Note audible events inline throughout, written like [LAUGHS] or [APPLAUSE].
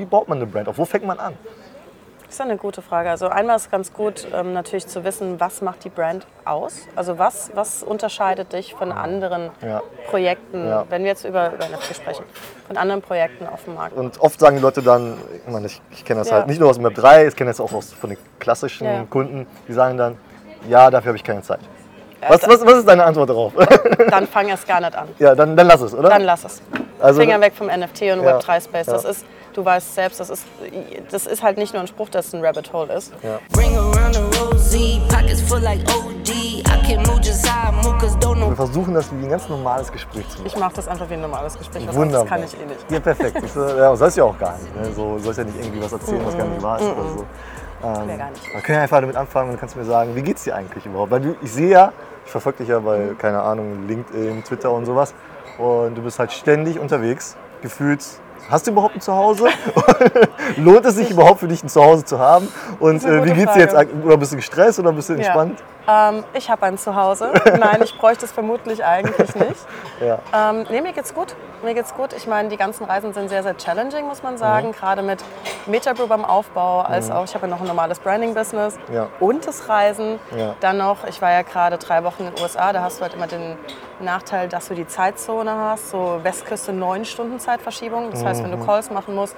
wie baut man eine Brand auf? Wo fängt man an? Das ist eine gute Frage. Also einmal ist ganz gut ähm, natürlich zu wissen, was macht die Brand aus? Also was, was unterscheidet dich von anderen Ja. Projekten, Ja. wenn wir jetzt über, über NFT sprechen, von anderen Projekten auf dem Markt? Und oft sagen die Leute dann, ich, meine, ich, ich kenne das Ja. halt nicht nur aus dem Web 3, ich kenne das auch aus, von den klassischen. Kunden, die sagen dann, ja, dafür habe ich keine Zeit. Was, was, was ist deine Antwort darauf? [LAUGHS] Dann fang erst gar nicht an. ja, dann, dann lass es, oder? Dann lass es. Also- Finger weg vom NFT und Ja. Web3-Space. Das ist, du weißt selbst, das ist, das ist halt nicht nur ein Spruch, dass es ein Rabbit Hole ist. Know Wir versuchen das wie ein ganz normales Gespräch zu machen. Ich mache das einfach wie ein normales Gespräch. Was Wunderbar. anderes kann ich eh nicht. Ja, perfekt. Das, äh, ja, sollst ja auch gar nicht. Ne? So sollst ja nicht irgendwie was erzählen, was gar nicht wahr ist oder so. Ähm, Ja, gar nicht. Wir können ja einfach damit anfangen und du kannst mir sagen, wie geht's dir eigentlich überhaupt? Weil du, ich sehe ja, ich verfolge dich ja bei, Mhm. keine Ahnung, LinkedIn, Twitter und sowas. Und du bist halt ständig unterwegs, gefühlt. Hast du überhaupt ein Zuhause? [LAUGHS] Lohnt es sich überhaupt für dich ein Zuhause zu haben? Und äh, wie gute geht's dir jetzt? Oder bist du gestresst oder bist du entspannt? Ja. Ähm, ich habe ein Zuhause. Nein, ich bräuchte es vermutlich eigentlich nicht. [LAUGHS] Ja. Ähm, nee, mir geht's gut. Mir geht's gut. Ich meine, die ganzen Reisen sind sehr, sehr challenging, muss man sagen. Mhm. Gerade mit Metagroup am Aufbau, als auch, ich habe ja noch ein normales Branding-Business Ja. und das Reisen. Ja. Dann noch, ich war ja gerade drei Wochen in den USA, da hast du halt immer den Nachteil, dass du die Zeitzone hast, so Westküste neun Stunden Zeitverschiebung. Das heißt, wenn du Calls machen musst,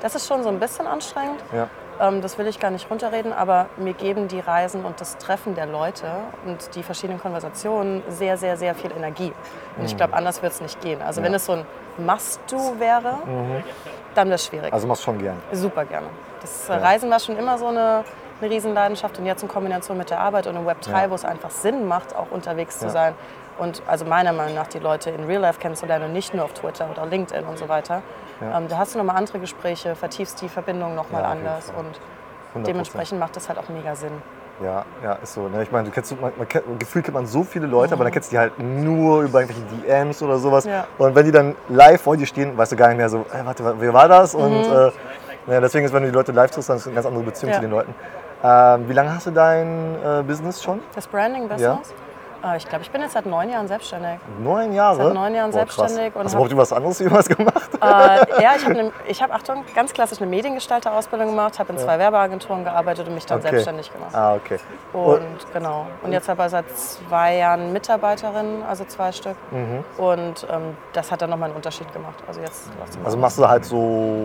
das ist schon so ein bisschen anstrengend. Mhm. Ja. Ähm, das will ich gar nicht runterreden, aber mir geben die Reisen und das Treffen der Leute und die verschiedenen Konversationen sehr, sehr, sehr viel Energie. Und ich glaube, anders wird es nicht gehen. Also wenn es so ein Must-Do wäre, dann wäre es schwierig. Also machst du schon gern. Super gerne. Das äh, Reisen war schon immer so eine, eine Riesenleidenschaft und jetzt in Kombination mit der Arbeit und im Web 3, Ja. wo es einfach Sinn macht, auch unterwegs zu Ja. sein. Und also meiner Meinung nach die Leute in Real Life kennenzulernen und nicht nur auf Twitter oder LinkedIn und so weiter. Ja. Ähm, da hast du nochmal andere Gespräche, vertiefst die Verbindung nochmal Ja, anders und 100%. dementsprechend macht das halt auch mega Sinn. Ja, ja, ist so. Ne? Ich meine, du kennst, man, man kennt, gefühlt kennt man so viele Leute, aber dann kennst du die halt nur über irgendwelche DMs oder sowas. Mhm. Ja. Und wenn die dann live vor dir stehen, weißt du gar nicht mehr so, äh, warte, wa- wer war das? Und äh, ja, deswegen ist, wenn du die Leute live triffst, dann ist es eine ganz andere Beziehung Mhm. Ja. zu den Leuten. Ähm, wie lange hast du dein äh, Business schon? Das Branding-Business? Äh, ich glaube, ich bin jetzt seit neun Jahren selbstständig. Neun Jahre? Seit neun Jahren Boah, krass. selbstständig und Hast du überhaupt was anderes jemals gemacht? Äh, ja, ich habe, ich hab, Achtung, ganz klassisch eine Mediengestalter-Ausbildung gemacht, habe in zwei Werbeagenturen gearbeitet und mich dann Okay. selbstständig gemacht. Ah, okay. Und genau. Und jetzt aber seit zwei Jahren Mitarbeiterin, also zwei Stück. Und ähm, das hat dann nochmal einen Unterschied gemacht. Also jetzt Also machst du halt so,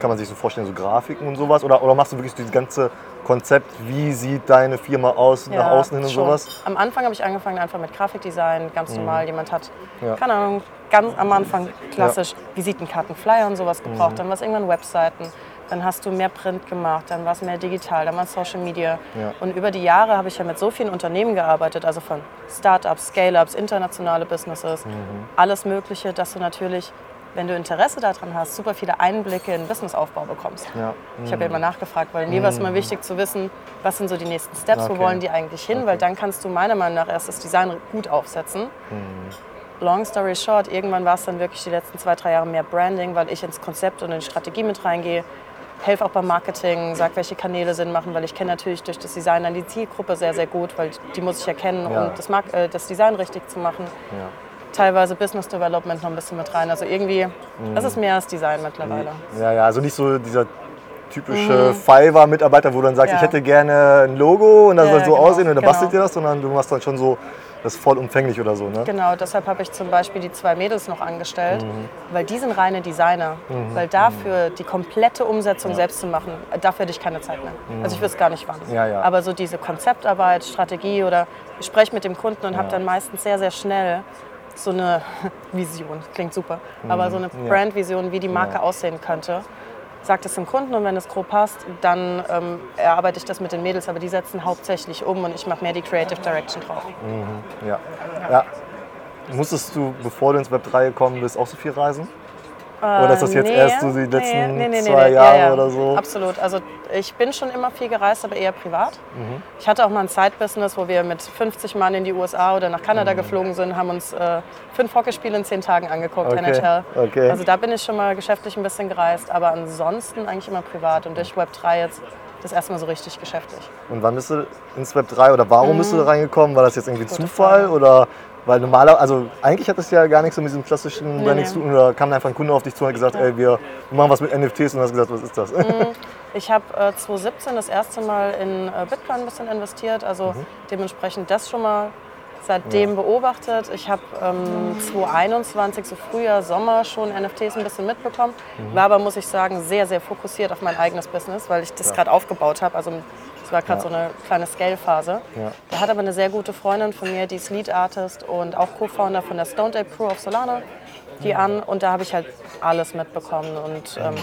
kann man sich so vorstellen, so Grafiken und sowas? Oder, oder machst du wirklich dieses ganze Konzept, wie sieht deine Firma aus, nach außen hin und schon. sowas? Am Anfang habe ich angefangen einfach mit Grafikdesign, ganz normal. Jemand hat, Ja. keine Ahnung, ganz am Anfang klassisch Visitenkarten, Flyer und sowas gebraucht. Mhm. Dann war es irgendwann Webseiten. Dann hast du mehr Print gemacht, dann war es mehr digital, dann war es Social Media. Ja. Und über die Jahre habe ich ja mit so vielen Unternehmen gearbeitet, also von Startups, Scale-Ups, internationale Businesses, Mhm. alles Mögliche, dass du natürlich, wenn du Interesse daran hast, super viele Einblicke in Businessaufbau bekommst. Ja. Ich habe ja immer nachgefragt, weil mir war es immer wichtig zu wissen, was sind so die nächsten Steps, Okay. wo wollen die eigentlich hin, weil dann kannst du meiner Meinung nach erst das Design gut aufsetzen. Long story short, irgendwann war es dann wirklich die letzten zwei, drei Jahre mehr Branding, weil ich ins Konzept und in die Strategie mit reingehe. Helfe auch beim Marketing, sag, welche Kanäle Sinn machen, weil ich kenne natürlich durch das Design dann die Zielgruppe sehr, sehr gut, weil die muss ich erkennen, Ja. um das, Mark äh, das Design richtig zu machen. Ja. Teilweise Business Development noch ein bisschen mit rein. Also irgendwie, das ist mehr als Design mittlerweile. Ja, ja, also nicht so dieser typische Fiverr-Mitarbeiter, wo du dann sagst, Mhm. Ja. ich hätte gerne ein Logo und das Ja, soll so genau, aussehen und dann genau. bastelt dir das, sondern du machst dann schon so das vollumfänglich oder so, ne? Genau, deshalb habe ich zum Beispiel die zwei Mädels noch angestellt, Mhm. weil die sind reine Designer. Weil dafür die komplette Umsetzung selbst zu machen, dafür hätte ich keine Zeit mehr. Also ich wüsste gar nicht wann. Mhm. Ja, ja. Aber so diese Konzeptarbeit, Strategie oder ich spreche mit dem Kunden und habe dann meistens sehr, sehr schnell so eine [LAUGHS] Vision, klingt super, aber so eine Mhm. Brandvision, wie die Marke Ja. aussehen könnte. Sagt es dem Kunden und wenn es grob passt, dann ähm, erarbeite ich das mit den Mädels, aber die setzen hauptsächlich um und ich mache mehr die Creative Direction drauf. Ja. ja. Musstest du, bevor du ins Web 3 gekommen bist, auch so viel reisen? Oder ist das jetzt Nee, erst so die letzten nee, nee, zwei Jahre ja, ja. oder so? Absolut. Also ich bin schon immer viel gereist, aber eher privat. Mhm. Ich hatte auch mal ein Side-Business, wo wir mit 50 Mann in die USA oder nach Kanada geflogen sind, haben uns äh, fünf Hockeyspiele in zehn Tagen angeguckt, Okay, NHL. okay. Also da bin ich schon mal geschäftlich ein bisschen gereist, aber ansonsten eigentlich immer privat und durch Web 3 jetzt das erste Mal so richtig geschäftlich. Und wann bist du ins Web 3 oder warum bist du da reingekommen? War das jetzt irgendwie Mhm. Gute Zufall Frage. oder Weil normaler, also eigentlich hat das ja gar nichts so mit diesem klassischen Branding zu tun. Da kam einfach ein Kunde auf dich zu und hat gesagt, ey, wir machen was mit NFTs und du hast gesagt, was ist das? Ich habe äh, 2017 das erste Mal in äh, Bitcoin ein bisschen investiert, also dementsprechend das schon mal seitdem beobachtet. Ich habe ähm, 2021, so Frühjahr, Sommer schon NFTs ein bisschen mitbekommen, war aber, muss ich sagen, sehr, sehr fokussiert auf mein eigenes Business, weil ich das gerade aufgebaut habe. Also es war gerade Ja. so eine kleine Scale-Phase. Ja. Da hat aber eine sehr gute Freundin von mir, die ist Lead Artist und auch Co-Founder von der Stone Ape Crew auf Solana, die an und da habe ich halt alles mitbekommen und ähm,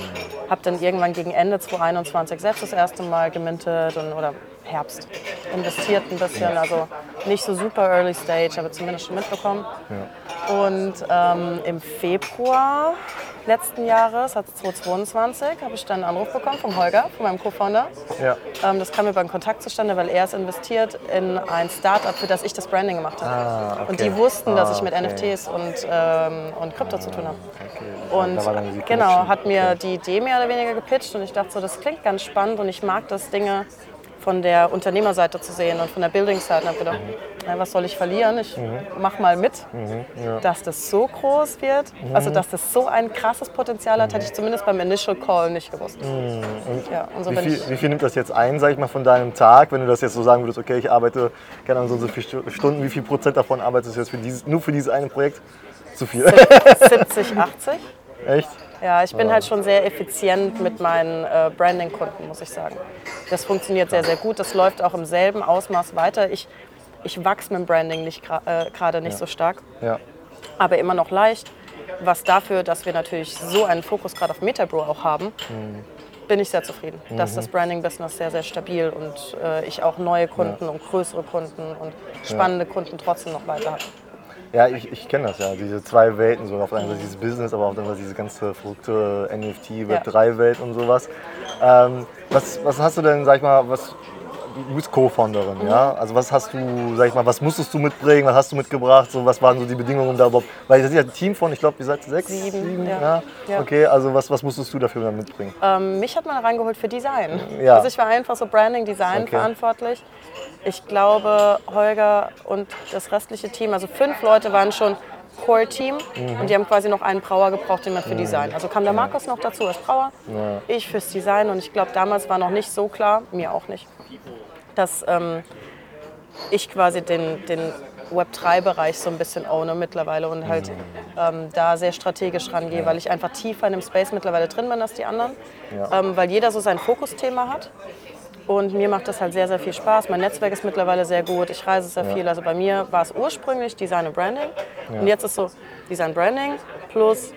habe dann irgendwann gegen Ende 2021 selbst das erste Mal gemintet und, oder Herbst investiert ein bisschen, also nicht so super early stage, aber zumindest schon mitbekommen. Und ähm, im Februar letzten Jahres, also 2022, habe ich dann einen Anruf bekommen vom Holger, von meinem Co-Founder. ja. Ähm, das kam über einen Kontakt zustande, weil er ist investiert in ein Startup, für das ich das Branding gemacht habe. Ah, okay. Und die wussten, dass ich mit Ah, okay. NFTs und, ähm, und Krypto zu tun habe. Und dann die genau, hat mir die Idee mehr oder weniger gepitcht und ich dachte so, das klingt ganz spannend und ich mag das, Dinge von der Unternehmerseite zu sehen und von der Building-Seite. Und habe gedacht, Mhm. na, was soll ich verlieren? Ich mach mal mit. Dass das so groß wird, Mhm. also dass das so ein krasses Potenzial hat, hätte ich zumindest beim Initial Call nicht gewusst. Ja, und so Wie viel, wie viel nimmt das jetzt ein, sag ich mal, von deinem Tag, wenn du das jetzt so sagen würdest, okay, ich arbeite, keine Ahnung, so, und so viele Stu- Stunden, wie viel Prozent davon arbeitest du jetzt für dieses, nur für dieses eine Projekt? Zu viel. 70, 80. Echt? Ja, ich bin halt schon sehr effizient mit meinen äh, Branding-Kunden, muss ich sagen. Das funktioniert sehr, sehr gut. Das läuft auch im selben Ausmaß weiter. Ich, ich wachse mit dem Branding nicht äh, gerade nicht so stark, Ja. aber immer noch leicht. Was dafür, dass wir natürlich so einen Fokus gerade auf Metabro auch haben, bin ich sehr zufrieden. Dass das Branding-Business sehr, sehr stabil und äh, ich auch neue Kunden und größere Kunden und spannende Kunden trotzdem noch weiter habe. Ja, ich, ich kenne das ja, diese zwei Welten, so auf der einen Seite dieses Business, aber auf der anderen Seite diese ganze verrückte NFT, Web3-Welt und sowas. Ähm, was, was hast du denn, sag ich mal, was, du bist Co-Founderin, Mhm. ja? Also was hast du, sag ich mal, was musstest du mitbringen, was hast du mitgebracht, so, was waren so die Bedingungen da überhaupt, weil das ist ja ein Team von, ich glaube, ihr seid sechs? Sieben, ja. ja? Ja. Okay, also was, was musstest du dafür dann mitbringen? Ähm, mich hat man reingeholt für Design. Ja. Also ich war einfach so Branding, Design Okay. verantwortlich. Ich glaube, Holger und das restliche Team, also fünf Leute waren schon Core-Team Mhm. und die haben quasi noch einen Brauer gebraucht, den man für Design. Also kam der Markus noch dazu als Brauer, ich fürs Design. Und ich glaube, damals war noch nicht so klar, mir auch nicht, dass ähm, ich quasi den, den Web3-Bereich so ein bisschen owne mittlerweile und halt ähm, da sehr strategisch rangehe, weil ich einfach tiefer in dem Space mittlerweile drin bin als die anderen, ähm, weil jeder so sein Fokusthema hat. Und mir macht das halt sehr, sehr viel Spaß. Mein Netzwerk ist mittlerweile sehr gut. Ich reise sehr viel. Also bei mir war es ursprünglich Design und Branding. Und jetzt ist so Design Branding plus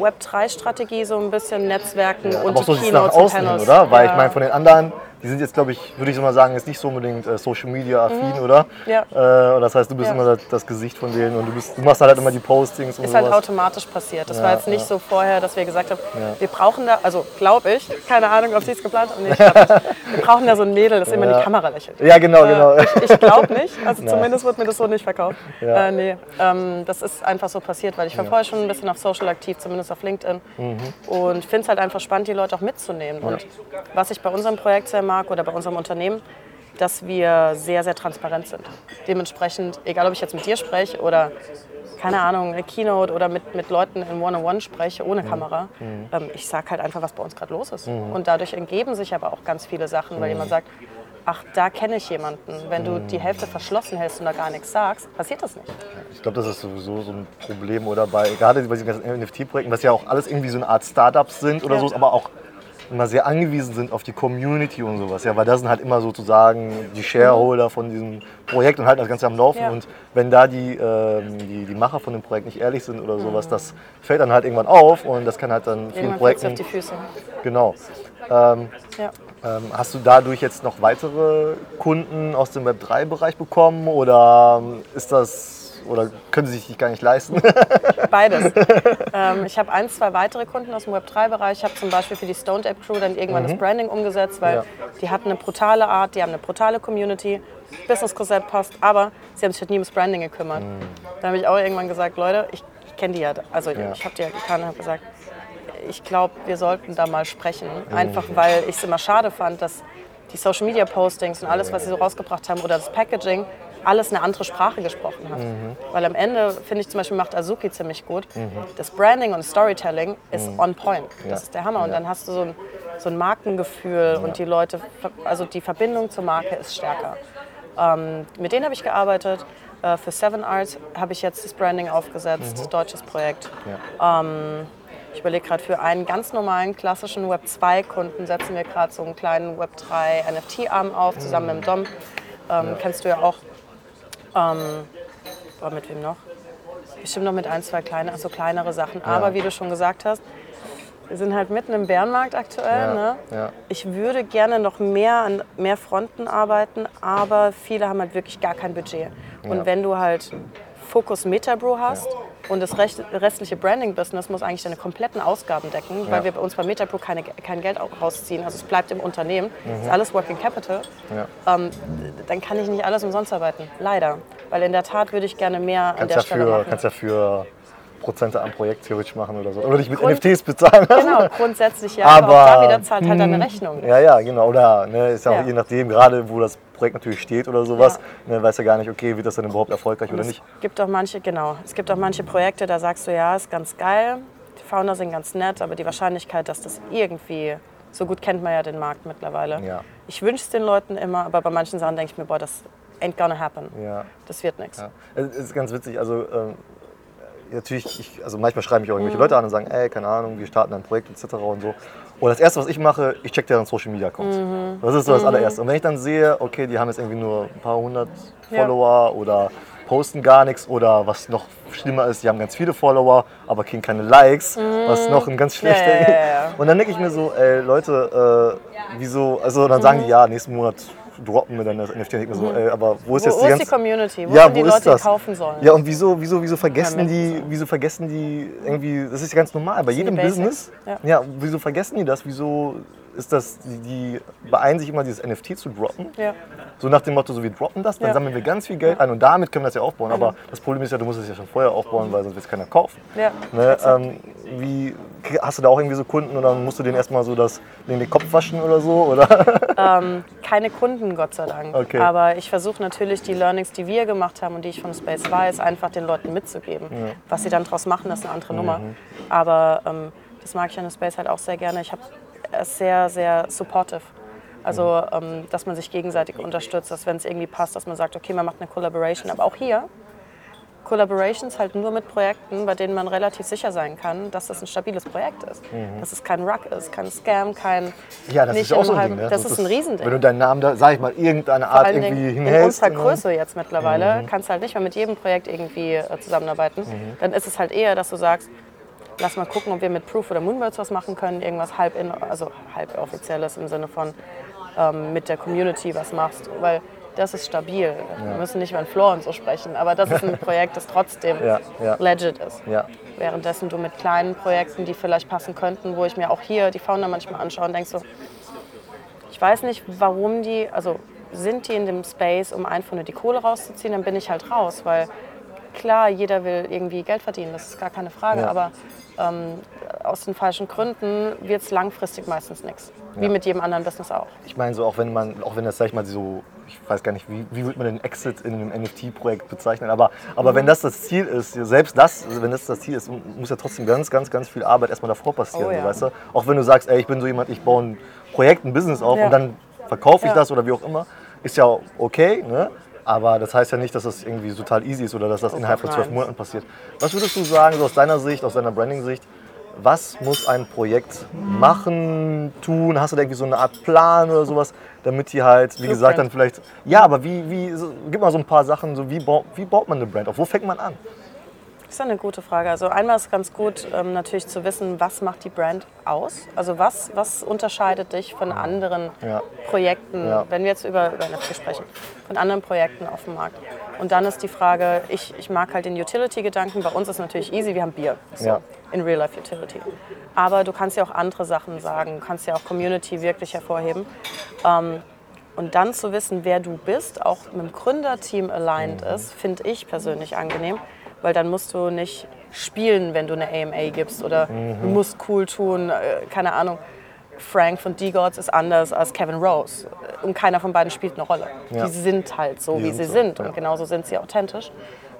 Web3-Strategie, so ein bisschen Netzwerken und Aber auch so nach Keynotes und außen hin, oder? Weil Ja. ich meine, von den anderen, die sind jetzt, glaube ich, würde ich so mal sagen, jetzt nicht so unbedingt äh, Social Media affin, oder? Mhm. Ja. Äh, und das heißt, du bist Ja. immer das, das Gesicht von denen und du, bist, du machst halt immer die Postings und ist halt sowas. automatisch passiert. Das Ja, war jetzt nicht so vorher, dass wir gesagt haben, wir brauchen da, also glaube ich, keine Ahnung, ob sie es geplant haben, nee, ich [LAUGHS] wir brauchen da so ein Mädel, das immer in die Kamera lächelt. Ja, genau, genau. Äh, ich ich glaube nicht, also [LAUGHS] zumindest wird mir das so nicht verkauft. Ja. Äh, nee, ähm, das ist einfach so passiert, weil ich war vorher schon ein bisschen auf Social aktiv, zumindest auf LinkedIn. Mhm. Und finde es halt einfach spannend, die Leute auch mitzunehmen. Und was ich bei unserem Projekt sehr mag oder bei unserem Unternehmen, dass wir sehr, sehr transparent sind. Dementsprechend, egal ob ich jetzt mit dir spreche oder keine Ahnung, eine Keynote oder mit, mit Leuten in One-on-One spreche, Mhm. ohne Kamera. Ähm, ich sage halt einfach, was bei uns gerade los ist. Und dadurch entgeben sich aber auch ganz viele Sachen, weil jemand sagt, ach, da kenne ich jemanden. Wenn du die Hälfte verschlossen hältst und da gar nichts sagst, passiert das nicht. Ich glaube, das ist sowieso so ein Problem oder bei gerade bei diesen ganzen NFT-Projekten, was ja auch alles irgendwie so eine Art Startups sind oder Ja. so, aber auch immer sehr angewiesen sind auf die Community und sowas. Ja, weil das sind halt immer sozusagen die Shareholder von diesem Projekt und halten das Ganze am Laufen. Ja. Und wenn da die, ähm, die, die Macher von dem Projekt nicht ehrlich sind oder sowas, das fällt dann halt irgendwann auf und das kann halt dann vielen Irgendwann fällt es auf Projekten. die Füße. Genau. Ähm, Ja. ähm, hast du dadurch jetzt noch weitere Kunden aus dem Web3-Bereich bekommen oder ist das oder können sie sich die gar nicht leisten? [LAUGHS] Beides. ähm, ich habe ein, zwei weitere Kunden aus dem Web3-Bereich. Ich habe zum Beispiel für die Stoned App Crew dann irgendwann das Branding umgesetzt, weil Ja. die hatten eine brutale Art, die haben eine brutale Community, Business-Konzept passt, aber sie haben sich halt nie ums Branding gekümmert. Da habe ich auch irgendwann gesagt, Leute, ich, ich kenne die ja, also ich habe die ja gekannt und habe gesagt, ich glaube, wir sollten da mal sprechen. Einfach weil ich es immer schade fand, dass die Social Media Postings und alles, was sie so rausgebracht haben oder das Packaging alles eine andere Sprache gesprochen hat. Mhm. Weil am Ende, finde ich zum Beispiel, macht Azuki ziemlich gut. Das Branding und Storytelling ist on point. Das Mhm. Ja. ist der Hammer. Und Ja. dann hast du so ein, so ein Markengefühl und die Leute, also die Verbindung zur Marke ist stärker. Ähm, mit denen habe ich gearbeitet. Äh, für Seven Arts habe ich jetzt das Branding aufgesetzt, deutsches Projekt. Ähm, ich überlege gerade, für einen ganz normalen klassischen Web 2-Kunden setzen wir gerade so einen kleinen Web 3 NFT-Arm auf, zusammen mit dem Dom. Ähm, Kennst du ja auch. Ähm, aber mit wem noch? Bestimmt noch mit ein, zwei kleine, also kleinere Sachen. Aber wie du schon gesagt hast, wir sind halt mitten im Bärenmarkt aktuell. Ja, Ne? ja. Ich würde gerne noch mehr an mehr Fronten arbeiten, aber viele haben halt wirklich gar kein Budget. Und Ja. wenn du halt Fokus Metabro hast und das restliche Branding-Business muss eigentlich deine kompletten Ausgaben decken, weil Ja. wir bei uns bei Metabro keine, kein Geld rausziehen. Also es bleibt im Unternehmen, ist alles Working Capital. Mhm. Ja. Ähm, dann kann ich nicht alles umsonst arbeiten. Leider. Weil in der Tat würde ich gerne mehr an Kannst der ja, Stelle machen. kannst ja für Prozente am Projekt theoretisch machen oder so. Oder dich mit Grund- NFTs bezahlen. Genau, [LAUGHS] grundsätzlich ja. Aber, auch da wieder zahlt halt deine hm, Rechnung. Ja, ja, genau. Oder ne, ist ja auch Ja. je nachdem, gerade wo das Projekt natürlich steht oder sowas, ne, weiß ja gar nicht, okay, wird das dann überhaupt erfolgreich oder Es nicht. gibt auch manche, genau, es gibt auch manche Projekte, da sagst du, ja, ist ganz geil, die Founder sind ganz nett, aber die Wahrscheinlichkeit, dass das irgendwie, so gut kennt man ja den Markt mittlerweile. Ja. Ich wünsche es den Leuten immer, aber bei manchen Sachen denke ich mir, boah, das ain't gonna happen. Ja. Das wird nichts. Ja. Es ist ganz witzig, also ähm, natürlich, ich, also manchmal schreiben mich auch Mhm. irgendwelche Leute an und sagen, ey, keine Ahnung, wir starten ein Projekt etc. und so. Und das erste, was ich mache, ich check deren Social Media Accounts. Mhm. Das ist so das allererste. Und wenn ich dann sehe, okay, die haben jetzt irgendwie nur ein paar hundert Follower oder posten gar nichts oder was noch schlimmer ist, die haben ganz viele Follower, aber kriegen keine Likes, was noch ein ganz schlechter. Mhm. Ja, ja, ja, ja. [LAUGHS] Und dann denke ich mir so, ey, Leute, äh, wieso, also dann sagen die, ja, nächsten Monat droppen wir dann das NFT. Ich mir so, ey, aber wo ist Mhm. Wo, jetzt wo die ist ganze die Community? Wo ja, sind die Leute, ist das? die kaufen sollen? Ja, und wieso, wieso, wieso vergessen Ja, die, wieso vergessen die irgendwie, das ist ja ganz normal, bei jedem. Business. Ja. Ja. wieso vergessen die das? Wieso ist das, die, die beeilen sich immer, dieses NFT zu droppen? Ja. So nach dem Motto, so wir droppen das, dann sammeln wir ganz viel Geld ein und damit können wir das ja aufbauen. Aber das Problem ist ja, du musst es ja schon vorher aufbauen, weil sonst wird es keiner kaufen. Ja, Ne, ähm, wie, hast du da auch irgendwie so Kunden und dann musst du denen erstmal so das, den, den Kopf waschen oder so? Oder? Keine Kunden, Gott sei Dank. Okay. Aber ich versuche natürlich die Learnings, die wir gemacht haben und die ich von Space weiß, einfach den Leuten mitzugeben. Was sie dann daraus machen, ist eine andere Nummer. Aber ähm, das mag ich an der Space halt auch sehr gerne. Ich habe es sehr, sehr supportive. Also, ähm, dass man sich gegenseitig unterstützt, dass wenn es irgendwie passt, dass man sagt, okay, man macht eine Collaboration. Aber auch hier, Collaborations halt nur mit Projekten, bei denen man relativ sicher sein kann, dass das ein stabiles Projekt ist. Dass es kein Ruck ist, kein Scam, kein. Ja, das nicht ist auch so ein halben- Ding. Ne? Das, ist ein Riesending. Wenn du deinen Namen da, sag ich mal, irgendeine Vor Art irgendwie Dingen in hinhältst. unserer dann- Größe jetzt mittlerweile kannst du halt nicht mehr mit jedem Projekt irgendwie äh, zusammenarbeiten. Dann ist es halt eher, dass du sagst, lass mal gucken, ob wir mit Proof oder Moonbirds was machen können, irgendwas halb in, also halb offizielles im Sinne von ähm, mit der Community was machst, weil das ist stabil. Wir müssen nicht über den Floor und so sprechen, aber das ist ein [LAUGHS] Projekt, das trotzdem legit ist. Währenddessen du mit kleinen Projekten, die vielleicht passen könnten, wo ich mir auch hier die Founder manchmal anschaue und denke so, ich weiß nicht, warum die, also sind die in dem Space, um einfach nur die Kohle rauszuziehen, dann bin ich halt raus, weil klar, jeder will irgendwie Geld verdienen, das ist gar keine Frage, Ja. aber ähm, aus den falschen Gründen wird es langfristig meistens nichts. Wie Ja. mit jedem anderen Business auch. Ich meine, so auch wenn man, auch wenn das, sag ich mal, so, ich weiß gar nicht, wie, wie würde man den Exit in einem NFT-Projekt bezeichnen, aber, aber Mhm. wenn das das Ziel ist, selbst das, also wenn das das Ziel ist, muss ja trotzdem ganz, ganz, ganz viel Arbeit erstmal davor passieren, Oh ja. so, weißt du? Auch wenn du sagst, ey, ich bin so jemand, ich baue ein Projekt, ein Business auf und dann verkaufe ich das oder wie auch immer, ist ja okay, ne? Aber das heißt ja nicht, dass das irgendwie total easy ist oder dass das innerhalb von zwölf. Monaten passiert. Was würdest du sagen, so aus deiner Sicht, aus deiner Branding-Sicht, was muss ein Projekt machen, tun? Hast du da irgendwie so eine Art Plan oder sowas, damit die halt, wie gesagt, dann vielleicht. Ja, aber wie, wie so, gib mal so ein paar Sachen, so wie, baut, wie baut man eine Brand auf? Wo fängt man an? Das ist eine gute Frage. Also einmal ist ganz gut ähm, natürlich zu wissen, was macht die Brand aus? Also was, was unterscheidet dich von anderen Ja. Projekten, Ja. wenn wir jetzt über, über NFT sprechen, von anderen Projekten auf dem Markt. Und dann ist die Frage, ich, ich mag halt den Utility-Gedanken. Bei uns ist natürlich easy, wir haben Bier. So, Ja. In Real-Life Utility. Aber du kannst ja auch andere Sachen sagen, du kannst ja auch Community wirklich hervorheben. Ähm, und dann zu wissen, wer du bist, auch mit dem Gründerteam aligned Mhm. ist, finde ich persönlich angenehm, weil dann musst du nicht spielen, wenn du eine AMA gibst oder Mhm. du musst cool tun, äh, keine Ahnung. Frank von D-Gods ist anders als Kevin Rose. Und keiner von beiden spielt eine Rolle. Ja. Die sind halt so, Die wie sie so, sind. ja. Und genauso sind sie authentisch.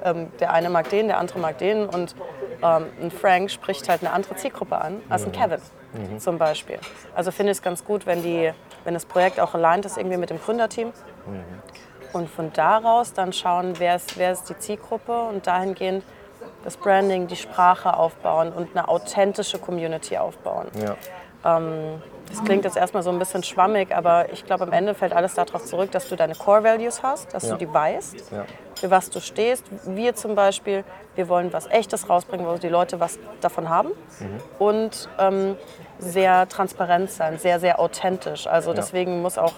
Ähm, der eine mag den, der andere mag den. Und ähm, ein Frank spricht halt eine andere Zielgruppe an als ein Kevin Mhm. zum Beispiel. Also finde ich es ganz gut, wenn, die, wenn das Projekt auch aligned ist irgendwie mit dem Gründerteam. Mhm. Und von daraus dann schauen, wer ist, wer ist die Zielgruppe und dahingehend das Branding, die Sprache aufbauen und eine authentische Community aufbauen. Ja. Das klingt jetzt erstmal so ein bisschen schwammig, aber ich glaube, am Ende fällt alles darauf zurück, dass du deine Core Values hast, dass Ja. du die weißt, Ja. für was du stehst. Wir zum Beispiel, wir wollen was Echtes rausbringen, wo die Leute was davon haben Mhm. und ähm, sehr transparent sein, sehr, sehr authentisch. Also deswegen muss auch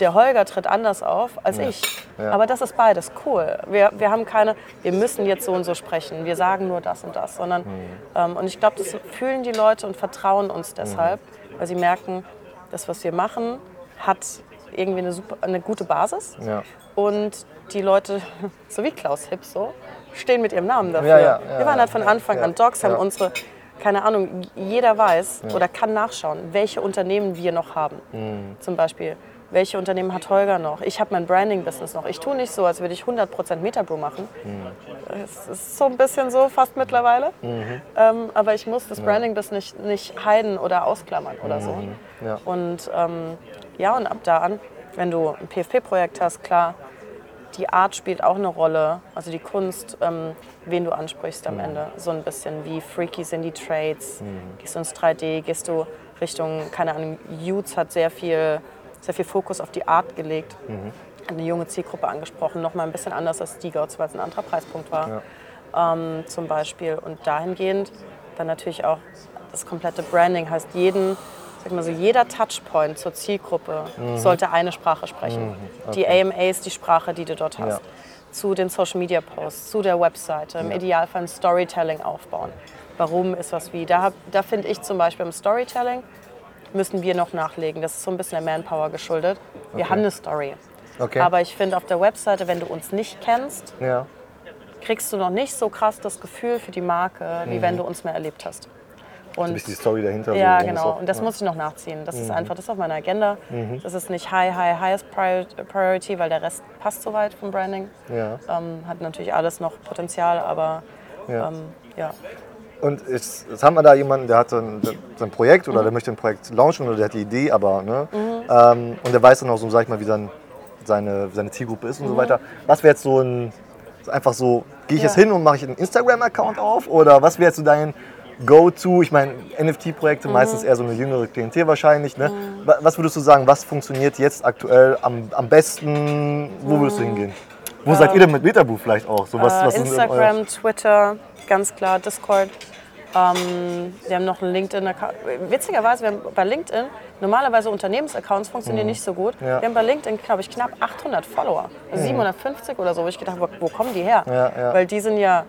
der Holger tritt anders auf als ich. Ja. Aber das ist beides cool. Wir, wir haben keine, wir müssen jetzt so und so sprechen, wir sagen nur das und das, sondern, Mhm. ähm, und ich glaube, das fühlen die Leute und vertrauen uns deshalb, Mhm. weil sie merken, das, was wir machen, hat irgendwie eine, super, eine gute Basis. Ja. Und die Leute, [LAUGHS] so wie Klaus Hipp so, stehen mit ihrem Namen dafür. Ja, ja, ja, wir waren halt von ja, Anfang ja, an Docs, haben ja. unsere, keine Ahnung, jeder weiß oder kann nachschauen, welche Unternehmen wir noch haben. Mhm. Zum Beispiel, welche Unternehmen hat Holger noch? Ich habe mein Branding-Business noch. Ich tue nicht so, als würde ich 100% Metabrew machen. Mhm. Es ist so ein bisschen so fast mittlerweile. Ähm, aber ich muss das Branding-Business nicht, nicht heiden oder ausklammern oder so. Mhm. Ja. Und ähm, ja, und ab da an, wenn du ein PFP-Projekt hast, klar, die Art spielt auch eine Rolle, also die Kunst, ähm, wen du ansprichst am Ende. So ein bisschen wie freaky sind die Trades. Gehst du ins 3D, gehst du Richtung, keine Ahnung, Youths hat sehr viel, sehr viel Fokus auf die Art gelegt. Eine junge Zielgruppe angesprochen, nochmal ein bisschen anders als Stigots, weil es ein anderer Preispunkt war ähm, zum Beispiel. Und dahingehend dann natürlich auch das komplette Branding heißt jeden, sag mal so, jeder Touchpoint zur Zielgruppe sollte eine Sprache sprechen. Die AMA ist die Sprache, die du dort hast. Ja. Zu den Social Media Posts, zu der Webseite, im Idealfall ein Storytelling aufbauen. Warum ist was wie? Da, da finde ich zum Beispiel im Storytelling müssen wir noch nachlegen. Das ist so ein bisschen der Manpower geschuldet. Wir haben eine Story. Okay. Aber ich finde auf der Webseite, wenn du uns nicht kennst, Ja. kriegst du noch nicht so krass das Gefühl für die Marke, wie wenn du uns mehr erlebt hast. Und Ein bisschen die Story dahinter. ja, so, genau. so. Und das muss ich noch nachziehen. Das ist einfach, das ist auf meiner Agenda. Das ist nicht high, high, highest prior- priority, weil der Rest passt soweit vom Branding. Ja. Ähm, hat natürlich alles noch Potenzial, aber Ja. ähm, ja. Und jetzt, jetzt haben wir da jemanden, der hat so ein, sein Projekt Mhm. oder der möchte ein Projekt launchen oder der hat die Idee, aber ne? ähm, und der weiß dann auch so, sag ich mal, wie sein, seine, seine Zielgruppe ist und so weiter. Was wäre jetzt so ein, einfach so, gehe ich Mhm. Ja. jetzt hin und mache ich einen Instagram-Account auf oder was wäre jetzt so dein Go-To? Ich meine, NFT-Projekte Mhm. meistens eher so eine jüngere Klientel wahrscheinlich. Ne? Wa- Was würdest du sagen, was funktioniert jetzt aktuell am, am besten? Wo würdest du hingehen? Wo seid ihr denn mit Metaboo vielleicht auch? So, was, Ähm, Äh, was Instagram, Twitter, ganz klar, Discord. Ähm, wir haben noch einen LinkedIn-Account. Witzigerweise, wir haben bei LinkedIn, normalerweise Unternehmensaccounts funktionieren nicht so gut. Mhm. Ja. Mhm. Wir haben bei LinkedIn, glaube ich, knapp 800 Follower. Also 750 oder so. Wo ich gedacht habe, wo, kommen die her? Ja, ja. Weil die sind ja,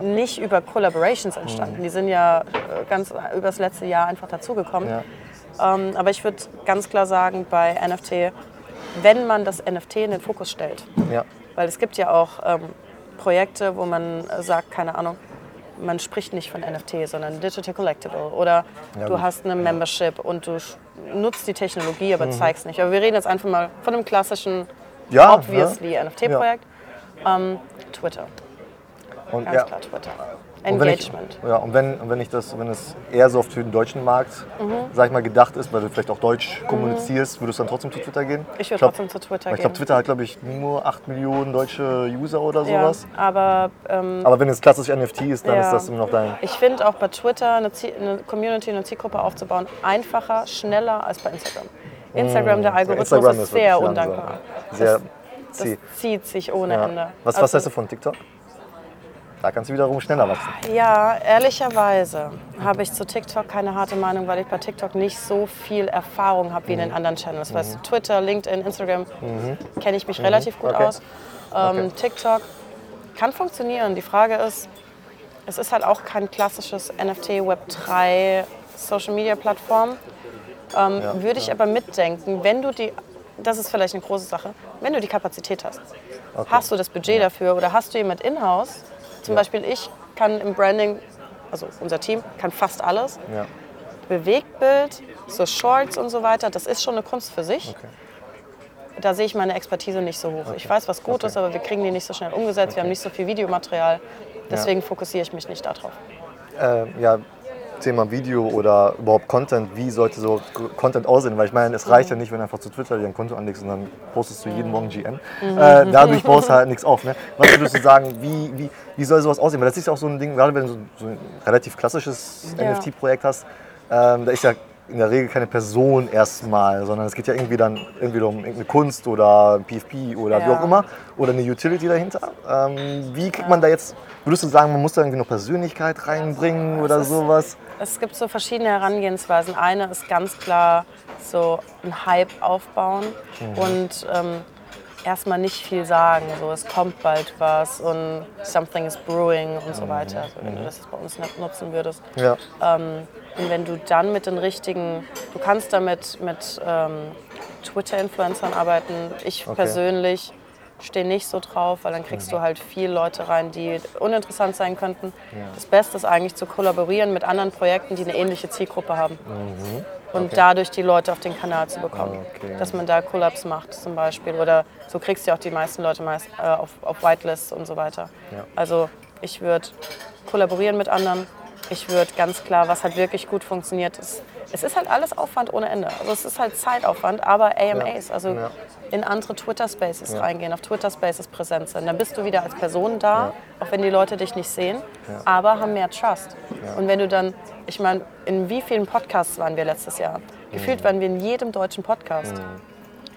nicht über Collaborations entstanden. Die sind ja äh, ganz über das letzte Jahr einfach dazugekommen. Ja. Ähm, aber ich würde ganz klar sagen, bei NFT, wenn man das NFT in den Fokus stellt, Ja. weil es gibt ja auch ähm, Projekte, wo man äh, sagt, keine Ahnung, man spricht nicht von NFT, sondern Digital Collectible. Oder Ja, du hast eine Membership und du nutzt die Technologie, Mhm. aber zeigst nicht. Aber wir reden jetzt einfach mal von einem klassischen, Ja, obviously NFT-Projekt. Ähm, Twitter, Und, ganz ja. klar Twitter. Und wenn ich, Engagement. ja, und wenn, und wenn ich das, wenn es eher so auf den deutschen Markt, Mhm. sag ich mal, gedacht ist, weil du vielleicht auch Deutsch kommunizierst, würdest du dann trotzdem zu Twitter gehen? Ich würde trotzdem zu Twitter weil Ich glaube, gehen. Twitter hat, glaube ich, nur 8 Millionen deutsche User oder ja, sowas. aber ähm, Aber wenn es klassisch NFT ist, dann Ja. ist das immer noch dein. Ich finde auch bei Twitter eine, Ziel, eine Community, eine Zielgruppe aufzubauen, einfacher, schneller als bei Instagram. Instagram, der Algorithmus Mm. Instagram ist, wirklich sehr undankbar. Sehr das, zieht sich ohne Ja. Ende. Was, was Also, hältst du von TikTok? Da kannst du wiederum schneller wachsen. Ja, ehrlicherweise habe ich zu TikTok keine harte Meinung, weil ich bei TikTok nicht so viel Erfahrung habe wie in den Mhm. anderen Channels. Weißt du, Twitter, LinkedIn, Instagram kenne ich mich relativ gut Okay. aus. Ähm, TikTok kann funktionieren. Die Frage ist, es ist halt auch kein klassisches NFT Web3 Social Media Plattform. Ähm, Würde ich aber mitdenken, wenn du die, das ist vielleicht eine große Sache, wenn du die Kapazität hast. Hast du das Budget dafür oder hast du jemand in-house? Zum Beispiel ich kann im Branding, also unser Team, kann fast alles. Ja. Bewegtbild, so Shorts und so weiter, das ist schon eine Kunst für sich. Okay. Da sehe ich meine Expertise nicht so hoch. Ich weiß, was gut ist, aber wir kriegen die nicht so schnell umgesetzt. Wir haben nicht so viel Videomaterial. Deswegen fokussiere ich mich nicht darauf. äh, ja, Thema Video oder überhaupt Content, wie sollte so Content aussehen? Weil ich meine, es reicht ja nicht, wenn du einfach zu Twitter dir ein Konto anlegst und dann postest du jeden Morgen GM. Äh, dadurch baust du halt nichts auf. Ne? Was würdest du sagen, wie, wie, wie soll sowas aussehen? Weil das ist ja auch so ein Ding, gerade wenn du so, so ein relativ klassisches Ja. NFT-Projekt hast, ähm, da ist ja in der Regel keine Person erstmal, sondern es geht ja irgendwie dann irgendwie um irgendeine Kunst oder PFP oder wie Ja. auch immer oder eine Utility dahinter. Ähm, wie kriegt man da jetzt, würdest du sagen, man muss da irgendwie noch Persönlichkeit reinbringen oder ist- sowas? Es gibt so verschiedene Herangehensweisen. Eine ist ganz klar so ein Hype aufbauen und ähm, erstmal nicht viel sagen. So, es kommt bald was und something is brewing und so weiter. Also, wenn du das bei uns nicht nutzen würdest. Ja. Ähm, und wenn du dann mit den richtigen, du kannst damit mit ähm, Twitter-Influencern arbeiten. Ich Okay. persönlich stehe nicht so drauf, weil dann kriegst du halt viele Leute rein, die uninteressant sein könnten. Das Beste ist eigentlich zu kollaborieren mit anderen Projekten, die eine ähnliche Zielgruppe haben. Und dadurch die Leute auf den Kanal zu bekommen. Okay. Dass man da Collabs macht zum Beispiel. Oder so kriegst du auch die meisten Leute meist, äh, auf, auf Whitelists und so weiter. Ja. Also ich würde kollaborieren mit anderen. Ich würde ganz klar, was halt wirklich gut funktioniert, ist, es ist halt alles Aufwand ohne Ende. Also es ist halt Zeitaufwand, aber AMAs, also Ja. in andere Twitter Spaces reingehen, auf Twitter Spaces präsent sein. Dann bist du wieder als Person da, auch wenn die Leute dich nicht sehen, aber haben mehr Trust. Und wenn du dann, ich meine, in wie vielen Podcasts waren wir letztes Jahr? Gefühlt waren wir in jedem deutschen Podcast.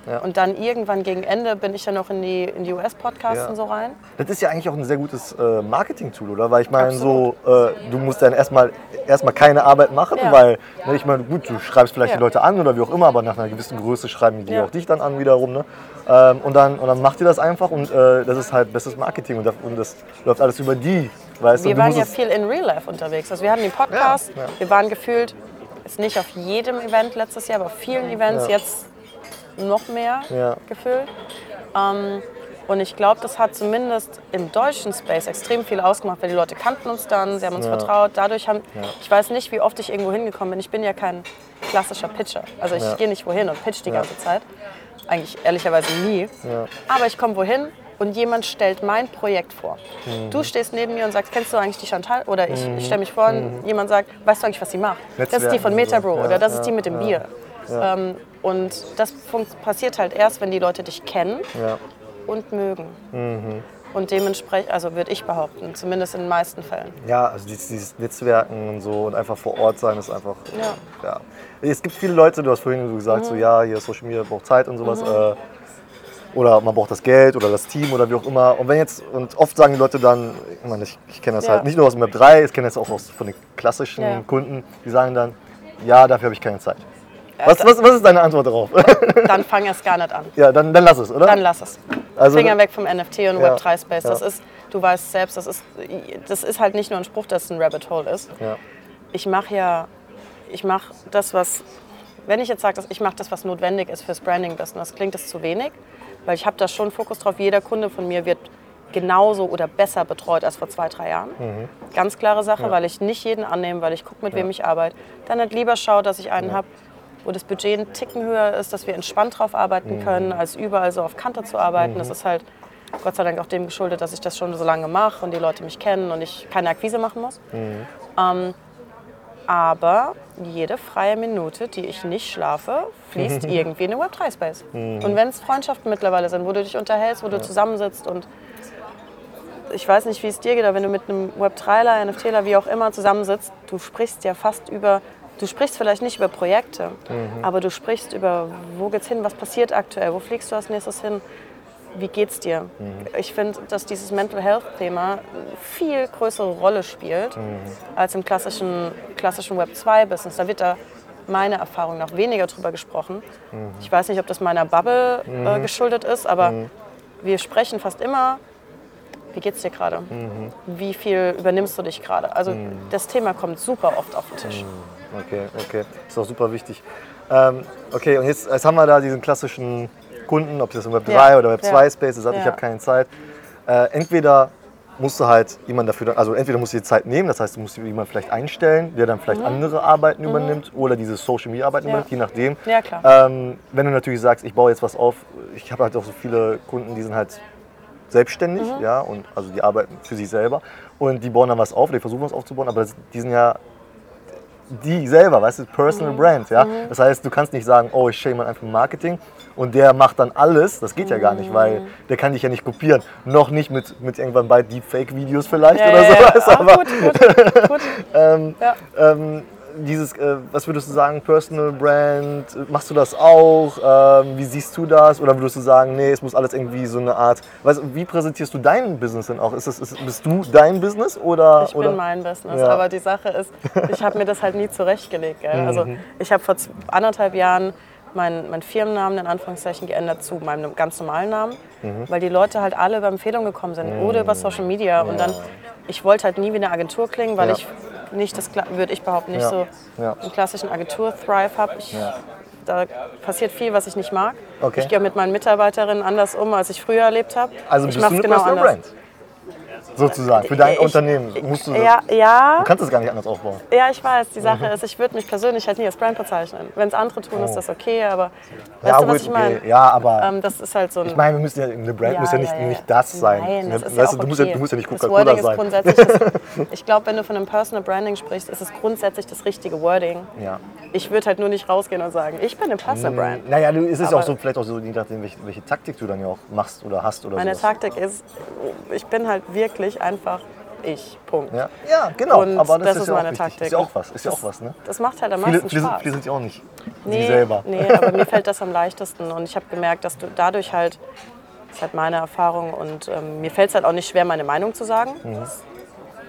Ja. Und dann irgendwann gegen Ende bin ich dann noch in die, in die US-Podcasts Ja. und so rein. Das ist ja eigentlich auch ein sehr gutes äh, Marketing-Tool, oder? Weil ich meine, so, äh, du musst dann erstmal erstmal keine Arbeit machen, Ja. weil ne, ich meine, gut, du schreibst vielleicht Ja. die Leute an oder wie auch immer, aber nach einer gewissen Größe schreiben die Ja. auch dich dann an wiederum. Ne? Ähm, und, dann, und dann macht ihr das einfach und äh, das ist halt bestes Marketing und das, und das läuft alles über die. Weißt? Wir du waren ja viel in Real Life unterwegs. Also wir hatten den Podcast, Ja, ja. wir waren gefühlt, ist nicht auf jedem Event letztes Jahr, aber auf vielen Events Ja. jetzt noch mehr Ja. gefühlt. Ähm, und ich glaube, das hat zumindest im deutschen Space extrem viel ausgemacht, weil die Leute kannten uns dann, sie haben uns Ja. vertraut. Dadurch haben, ich weiß nicht, wie oft ich irgendwo hingekommen bin. Ich bin ja kein klassischer Pitcher. Also ich Ja. gehe nicht wohin und pitch die ganze Zeit. Eigentlich ehrlicherweise nie. Ja. Aber ich komme wohin und jemand stellt mein Projekt vor. Mhm. Du stehst neben mir und sagst, kennst du eigentlich die Chantal? Oder ich, ich stelle mich vor und jemand sagt, weißt du eigentlich, was sie macht? Das ist die von Mhm. Und so. Metabro Ja, oder das ja, ist die mit dem ja. Bier. Ähm, und das passiert halt erst, wenn die Leute dich kennen Ja. und mögen. Mhm. Und dementsprechend, also würde ich behaupten, zumindest in den meisten Fällen. Ja, also dieses, dieses Netzwerken und so und einfach vor Ort sein ist einfach. Ja. ja. Es gibt viele Leute, du hast vorhin so gesagt, so ja, hier Social Media braucht Zeit und sowas. Äh, oder man braucht das Geld oder das Team oder wie auch immer. Und wenn jetzt, und oft sagen die Leute dann, ich meine, ich, ich kenne das Ja. halt nicht nur aus dem Web 3, ich kenne das auch aus, von den klassischen Ja. Kunden, die sagen dann, ja, dafür habe ich keine Zeit. Was, was, was ist deine Antwort darauf? Dann [LAUGHS] fang erst gar nicht an. ja, dann, dann lass es, oder? Dann lass es. Also- Finger weg vom NFT und Ja. Web3-Space. Das Ja. ist, du weißt selbst, das ist, das ist halt nicht nur ein Spruch, dass es ein Rabbit Hole ist. ja. ich mache ja, ich mache das, was, wenn ich jetzt sage, dass ich mache das, was notwendig ist fürs Branding-Business, klingt das zu wenig, weil ich habe da schon Fokus drauf. Jeder Kunde von mir wird genauso oder besser betreut als vor zwei, drei Jahren. Ganz klare Sache, weil ich nicht jeden annehme, weil ich gucke, mit wem ich arbeite. Dann halt lieber schaue, dass ich einen habe, wo das Budget einen Ticken höher ist, dass wir entspannt drauf arbeiten können, als überall so auf Kante zu arbeiten. Das ist halt Gott sei Dank auch dem geschuldet, dass ich das schon so lange mache und die Leute mich kennen und ich keine Akquise machen muss. Ähm, aber jede freie Minute, die ich nicht schlafe, fließt irgendwie in den Web3-Space. Und wenn es Freundschaften mittlerweile sind, wo du dich unterhältst, wo du zusammensitzt und ich weiß nicht, wie es dir geht, aber wenn du mit einem Web3ler, NFTler, wie auch immer zusammensitzt, du sprichst ja fast über, du sprichst vielleicht nicht über Projekte, aber du sprichst über, wo geht's hin, was passiert aktuell, wo fliegst du als nächstes hin, wie geht's dir? Ich finde, dass dieses Mental Health Thema eine viel größere Rolle spielt als im klassischen, klassischen Web 2 Business. Da wird da meiner Erfahrung nach weniger drüber gesprochen. Ich weiß nicht, ob das meiner Bubble äh, geschuldet ist, aber wir sprechen fast immer, wie geht's dir gerade? Wie viel übernimmst du dich gerade? Also das Thema kommt super oft auf den Tisch. Okay, okay. Ist auch super wichtig. Ähm, okay, und jetzt, jetzt haben wir da diesen klassischen Kunden, ob das im Web 3 Ja, oder Web 2 ja. Space ist, sagt, ich Ja. habe keine Zeit. Äh, entweder musst du halt jemanden dafür, also entweder musst du dir Zeit nehmen, das heißt, du musst jemanden vielleicht einstellen, der dann vielleicht andere Arbeiten übernimmt oder diese Social Media Arbeiten Mhm. Ja. übernimmt, je nachdem. Ja, klar. Ähm, wenn du natürlich sagst, ich baue jetzt was auf, ich habe halt auch so viele Kunden, die sind halt selbstständig, Mhm. ja, und also die arbeiten für sich selber und die bauen dann was auf, die versuchen was aufzubauen, aber die sind ja die selber, weißt du, Personal Brand, ja. Das heißt, du kannst nicht sagen, oh, ich mal einfach Marketing und der macht dann alles. Das geht ja gar nicht, weil der kann dich ja nicht kopieren. Noch nicht mit, mit irgendwann bei Deepfake-Videos vielleicht Ja, oder ja, ja. sowas, Ah, aber gut, gut, gut. [LAUGHS] ähm, Ja. ähm, dieses, äh, was würdest du sagen, Personal Brand, machst du das auch? Ähm, wie siehst du das? Oder würdest du sagen, nee, es muss alles irgendwie so eine Art, weißt, wie präsentierst du dein Business denn auch? Ist das, ist, bist du dein Business oder? Ich oder? bin mein Business, Ja. aber die Sache ist, ich habe mir das halt nie zurechtgelegt. Gell? Also Mhm. ich habe vor anderthalb Jahren meinen mein Firmennamen in Anführungszeichen geändert zu meinem ganz normalen Namen, Mhm. weil die Leute halt alle über Empfehlungen gekommen sind oder über Social Media und dann ich wollte halt nie wie eine Agentur klingen, weil Ja. ich nicht das würde ich behaupten nicht Ja. so Ja. einen klassischen Agentur-Thrive habe. Ja. Da passiert viel, was ich nicht mag. Okay. Ich gehe mit meinen Mitarbeiterinnen anders um, als ich früher erlebt habe. Also ich bist du eine genau. Brand? Sozusagen, für dein Ich- Unternehmen. Musst du, Ja, ja. Du kannst es gar nicht anders aufbauen. Ja, ich weiß. Die Sache ist, ich würde mich persönlich halt nie als Brand bezeichnen. Wenn es andere tun, ist das okay, aber weißt ja, du, was ich meine? okay. Ja, aber Ähm, das ist halt so ein. ich meine, wir müssen ja, eine Brand Ja, muss ja nicht, ja, nicht das sein. Nein, das ist weißt ja du, du, musst ja, okay. du musst ja nicht Coca-Cola sein. grundsätzlich das, [LAUGHS] Ich glaube, wenn du von einem Personal Branding sprichst, ist es grundsätzlich das richtige Wording. Ja. Ich würde halt nur nicht rausgehen und sagen, ich bin eine Personal Brand. Naja, du, es ist ja auch Aber- so, vielleicht auch so, je nachdem, welche, welche Taktik du dann ja auch machst oder hast oder Meine sowas. Taktik ist, ich bin halt wirklich einfach ich. Punkt. Ja, ja genau. Und aber das, das ist, ist ja meine. Taktik. Ist ja auch was. Ist ja auch was, ne? Das macht halt am Viele, meisten viele, sind, Spaß. viele sind ja auch nicht sie Nee, selber. nee, aber mir fällt das am leichtesten. Und ich habe gemerkt, dass du dadurch halt, das ist halt meine Erfahrung, und ähm, mir fällt es halt auch nicht schwer, meine Meinung zu sagen. Mhm. Das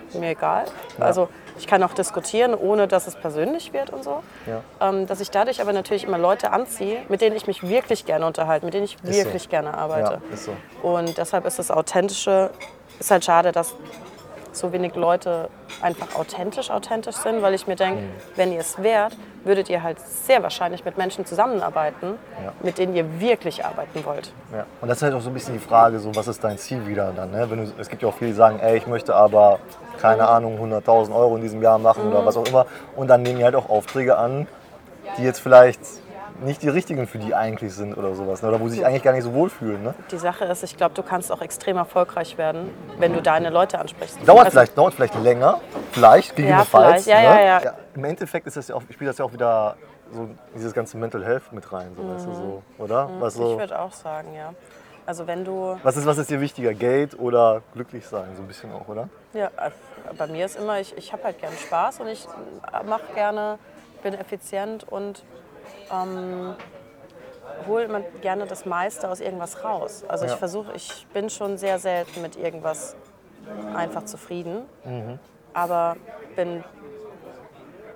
ist mir egal. Also ich kann auch diskutieren, ohne dass es persönlich wird und so. Ja. Ähm, dass ich dadurch aber natürlich immer Leute anziehe, mit denen ich mich wirklich gerne unterhalte, mit denen ich so. wirklich gerne arbeite. Ja, ist so. Und deshalb ist das Authentische, ist halt schade, dass so wenig Leute einfach authentisch authentisch sind, weil ich mir denke, Mhm. wenn ihr es wärt, würdet ihr halt sehr wahrscheinlich mit Menschen zusammenarbeiten, Ja. mit denen ihr wirklich arbeiten wollt. Ja. Und das ist halt auch so ein bisschen die Frage, so, was ist dein Ziel wieder dann? Ne? Wenn du, es gibt ja auch viele, die sagen, ey, ich möchte aber, keine Ahnung, 100.000 Euro in diesem Jahr machen Mhm. oder was auch immer. Und dann nehmen die halt auch Aufträge an, die jetzt vielleicht nicht die richtigen für die eigentlich sind oder sowas. Ne? Oder wo sie sich eigentlich gar nicht so wohlfühlen. Ne? Die Sache ist, ich glaube, du kannst auch extrem erfolgreich werden, wenn du deine Leute ansprichst. Dauert, Also, vielleicht, dauert vielleicht länger, vielleicht, gegebenenfalls. vielleicht. Ja, ne? ja, ja. Im Endeffekt ist das ja auch, spielt das ja auch wieder so dieses ganze Mental Health mit rein, so, weißt du, so, oder? Was, Mhm. Ich so, würde auch sagen, ja. Also wenn du, was, ist, was ist dir wichtiger, Geld oder glücklich sein, so ein bisschen auch, oder? ja, äh, bei mir ist immer, ich, ich habe halt gerne Spaß und ich mache gerne, bin effizient und ähm, hole immer gerne das meiste aus irgendwas raus. Also ich Ja. versuche, ich bin schon sehr selten mit irgendwas einfach zufrieden, Mhm. aber bin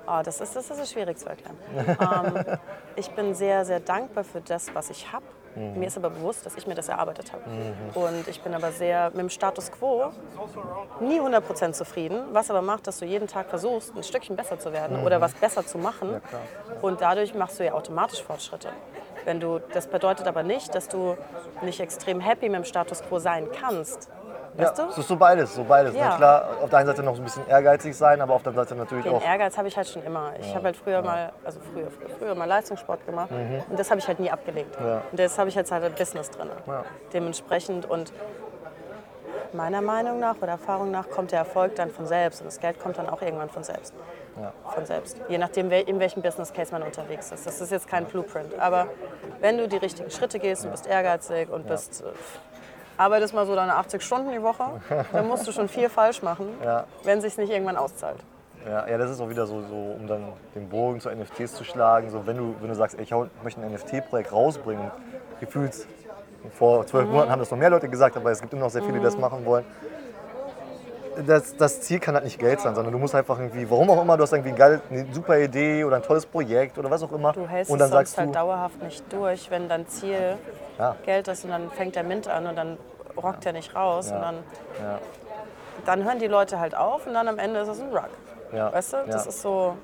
Ah, das, ist, das ist schwierig zu erklären. [LAUGHS] ähm, ich bin sehr, sehr dankbar für das, was ich habe. Mhm. Mir ist aber bewusst, dass ich mir das erarbeitet habe. Und ich bin aber sehr mit dem Status quo nie 100% zufrieden, was aber macht, dass du jeden Tag versuchst, ein Stückchen besser zu werden oder was besser zu machen. klar. Und dadurch machst du ja automatisch Fortschritte. Wenn du, das bedeutet aber nicht, dass du nicht extrem happy mit dem Status quo sein kannst. Weißt ja, du? es ist so beides, so beides. Ja. Ne? Klar, auf der einen Seite noch so ein bisschen ehrgeizig sein, aber auf der anderen Seite natürlich Den auch. Ehrgeiz habe ich halt schon immer. Ich habe halt früher mal, also früher, früher, früher mal Leistungssport gemacht und das habe ich halt nie abgelegt. Mhm. Ja. Und das habe ich jetzt halt ein Business drin. Ja. Dementsprechend und meiner Meinung nach oder Erfahrung nach kommt der Erfolg dann von selbst und das Geld kommt dann auch irgendwann von selbst. Ja. Von selbst. Je nachdem, in welchem Business Case man unterwegs ist. Das ist jetzt kein Blueprint. Aber wenn du die richtigen Schritte gehst und bist ehrgeizig und bist, äh, arbeitest mal so deine 80 Stunden die Woche, dann musst du schon viel falsch machen, Ja. wenn sich nicht irgendwann auszahlt. Ja, ja, das ist auch wieder so, so, um dann den Bogen zu NFTs zu schlagen. So, wenn, du, wenn du sagst, ey, ich möchte ein NFT-Projekt rausbringen, gefühlt vor zwölf Monaten haben das noch mehr Leute gesagt, aber es gibt immer noch sehr viele, die das machen wollen. Das, das Ziel kann halt nicht Geld sein, sondern du musst einfach irgendwie, warum auch immer, du hast irgendwie eine, geile, eine super Idee oder ein tolles Projekt oder was auch immer. Du hältst und dann es sonst sagst halt du, dauerhaft nicht durch, wenn dein Ziel Ja. Geld ist und dann fängt der Mint an und dann rockt er nicht raus Ja. und dann, ja, dann hören die Leute halt auf und dann am Ende ist es ein Rock. ja, Weißt du, das ist so,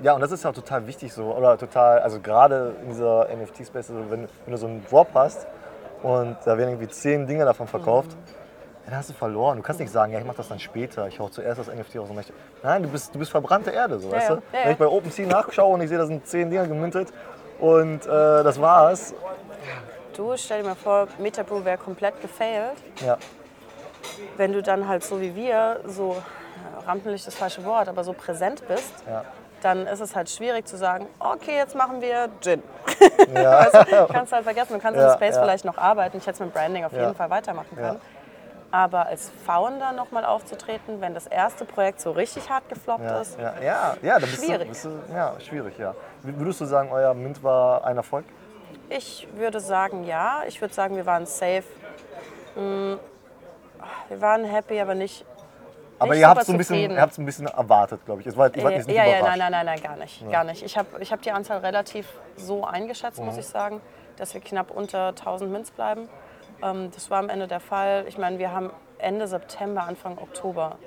Ja, und das ist ja auch total wichtig so, oder total, also gerade in dieser NFT-Space, also wenn, wenn du so einen Drop hast und da werden irgendwie zehn Dinge davon verkauft, dann hast du verloren. Du kannst nicht sagen, ja, ich mach das dann später, ich hau zuerst das NFT aus. Nein, du bist, du bist verbrannte Erde, so, weißt ja. du? Ja. Wenn ich bei OpenSea nachschaue und ich sehe, da sind zehn Dinger gemintet und äh, das war's. Du stell dir mal vor, Metabrew wäre komplett gefailt. Ja, Wenn du dann halt so wie wir, so ja, Rampenlicht ist das falsche Wort, aber so präsent bist, ja. dann ist es halt schwierig zu sagen, okay, jetzt machen wir Gin. ja. [LAUGHS] Weißt du, kannst halt vergessen, du kannst Ja, im Space vielleicht noch arbeiten. Ich hätte es mit Branding auf jeden Fall weitermachen können. Aber als Founder nochmal aufzutreten, wenn das erste Projekt so richtig hart gefloppt Ja, ist, ja, ja, ja, da bist Schwierig. Du, bist du, ja, schwierig, ja. Würdest du sagen, euer Mint war ein Erfolg? ich würde sagen ja. Ich würde sagen, wir waren safe. Mm, Wir waren happy, aber nicht. Aber nicht ihr habt so ein bisschen, ihr ein erwartet, glaube ich. Es war, ihr wart Ja, jetzt nicht ja, ja, nein, nein, nein, nein, gar nicht. Gar nicht. Ich habe ich hab die Anzahl relativ so eingeschätzt, Mhm. muss ich sagen, dass wir knapp unter 1000 Mints bleiben. Ähm, das war am Ende der Fall. Ich meine, wir haben Ende September, Anfang Oktober.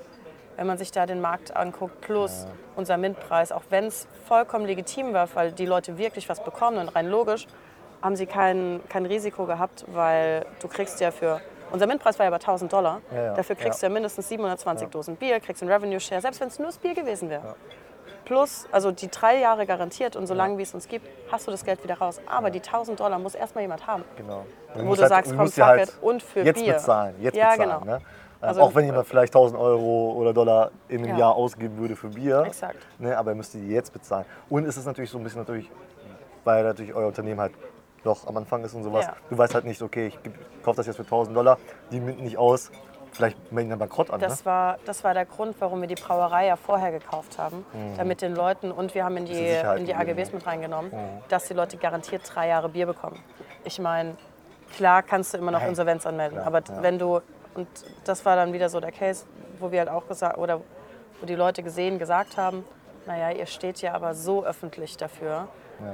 Wenn man sich da den Markt anguckt, plus unser Mintpreis, auch wenn es vollkommen legitim war, weil die Leute wirklich was bekommen und rein logisch, haben sie kein, kein Risiko gehabt, weil du kriegst ja für, unser Mintpreis war ja bei 1000 Dollar, Ja, ja, dafür kriegst ja. du ja mindestens 720 Dosen Bier, kriegst einen Revenue Share, selbst wenn es nur das Bier gewesen wäre. Plus, also die drei Jahre garantiert und solange wie es uns gibt, hast du das Geld wieder raus. Aber die 1000 Dollar muss erstmal jemand haben. Genau. Wo du sagst, komm, fuck ja it, und für jetzt Bier. bezahlen, jetzt Ja, bezahlen. genau. Ne? Also- auch wenn jemand vielleicht 1000 Euro oder Dollar in einem Ja. Jahr ausgeben würde für Bier. Exakt. Ne? Aber er müsste die jetzt bezahlen. Und es ist natürlich so ein bisschen natürlich, weil natürlich euer Unternehmen halt noch am Anfang ist und sowas. Ja. Du weißt halt nicht, okay, ich kaufe das jetzt für 1000 Dollar, die minden nicht aus. Vielleicht melden dann bankrott an. Das ne? war, das war der Grund, warum wir die Brauerei ja vorher gekauft haben. Damit den Leuten, und wir haben in die, in die AGBs mit reingenommen, dass die Leute garantiert drei Jahre Bier bekommen. Ich meine, klar kannst du immer noch Nein. Insolvenz anmelden, Klar, aber ja. wenn du, und das war dann wieder so der Case, wo wir halt auch gesagt, oder wo die Leute gesehen, gesagt haben, naja, ihr steht ja aber so öffentlich dafür,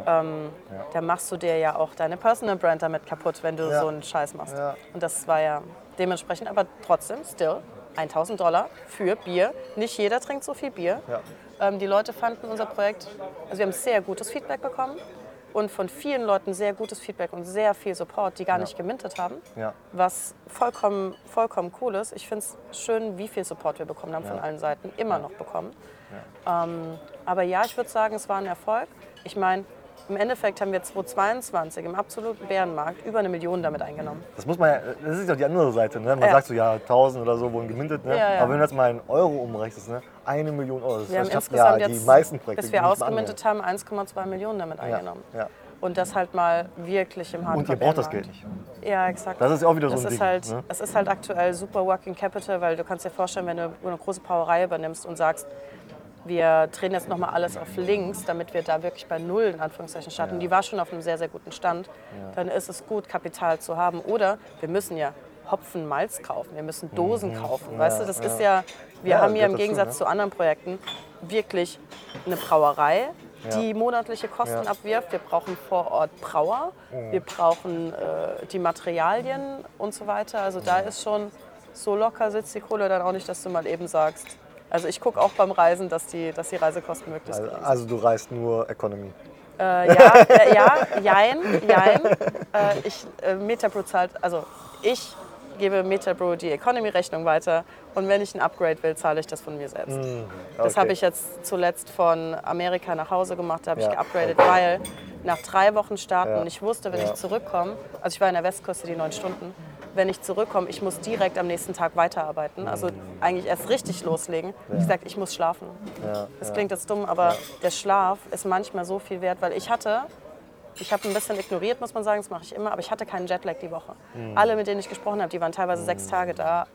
ähm, da machst du dir ja auch deine Personal Brand damit kaputt, wenn du Ja. so einen Scheiß machst. Ja. Und das war ja dementsprechend, aber trotzdem, still, 1000 Dollar für Bier. Nicht jeder trinkt so viel Bier. Ja. Ähm, die Leute fanden unser Projekt, also wir haben sehr gutes Feedback bekommen und von vielen Leuten sehr gutes Feedback und sehr viel Support, die gar nicht gemintet haben, Ja. was vollkommen, vollkommen cool ist. Ich finde es schön, wie viel Support wir bekommen haben von allen Seiten, immer noch bekommen. Ähm, aber ja, ich würde sagen, es war ein Erfolg. Ich meine, im Endeffekt haben wir 2022 im absoluten Bärenmarkt über eine Million damit eingenommen. Das muss man ja, das ist ja die andere Seite. Ne? Man Ja. sagt so, ja, 1000 oder so wurden gemintet. Ne? Ja, ja. Aber wenn du das mal in Euro umrechnest, ne? eine Million Euro. Das Wir haben insgesamt ja die jetzt, meisten Projekte. bis wir ausgemintet haben, 1,2 Millionen damit eingenommen. Und das halt mal wirklich im Hardcore. Und ihr braucht das Geld nicht. Ja, exakt. Das ist ja auch wieder so Das ein ist Ding. halt, ne? Es ist halt aktuell super Working Capital, weil du kannst dir vorstellen, wenn du eine große Brauerei übernimmst und sagst, wir drehen jetzt nochmal alles auf links, damit wir da wirklich bei Null in Anführungszeichen starten. Und Die war schon auf einem sehr, sehr guten Stand. Dann ist es gut, Kapital zu haben. Oder wir müssen ja Hopfen, Malz kaufen, wir müssen Dosen kaufen. Weißt du, das ist ja, wir Ja, haben ja im dazu, Gegensatz ne? zu anderen Projekten wirklich eine Brauerei, die Ja. monatliche Kosten Ja. abwirft. Wir brauchen vor Ort Brauer, wir brauchen äh, die Materialien und so weiter. Also da ist schon so locker sitzt die Kohle dann auch nicht, dass du mal eben sagst. Also ich gucke auch beim Reisen, dass die, dass die Reisekosten möglichst Also, also du reist nur Economy. Äh, ja, äh, ja, jein, jein. Äh, ich, äh, Metabrew zahlt, also ich gebe Metabrew die Economy-Rechnung weiter und wenn ich ein Upgrade will, zahle ich das von mir selbst. Das Hm, Okay. habe ich jetzt zuletzt von Amerika nach Hause gemacht, da habe Ja, ich geupgradet, weil nach drei Wochen starten Ja. und ich wusste, wenn Ja. ich zurückkomme, also ich war in der Westküste die neun Stunden, wenn ich zurückkomme, ich muss direkt am nächsten Tag weiterarbeiten, also eigentlich erst richtig loslegen. Ich gesagt, ich muss schlafen. Ja, Das ja. klingt jetzt dumm, aber der Schlaf ist manchmal so viel wert, weil ich hatte, ich habe ein bisschen ignoriert, muss man sagen, das mache ich immer, aber ich hatte keinen Jetlag die Woche. Mhm. Alle, mit denen ich gesprochen habe, die waren teilweise sechs Tage da,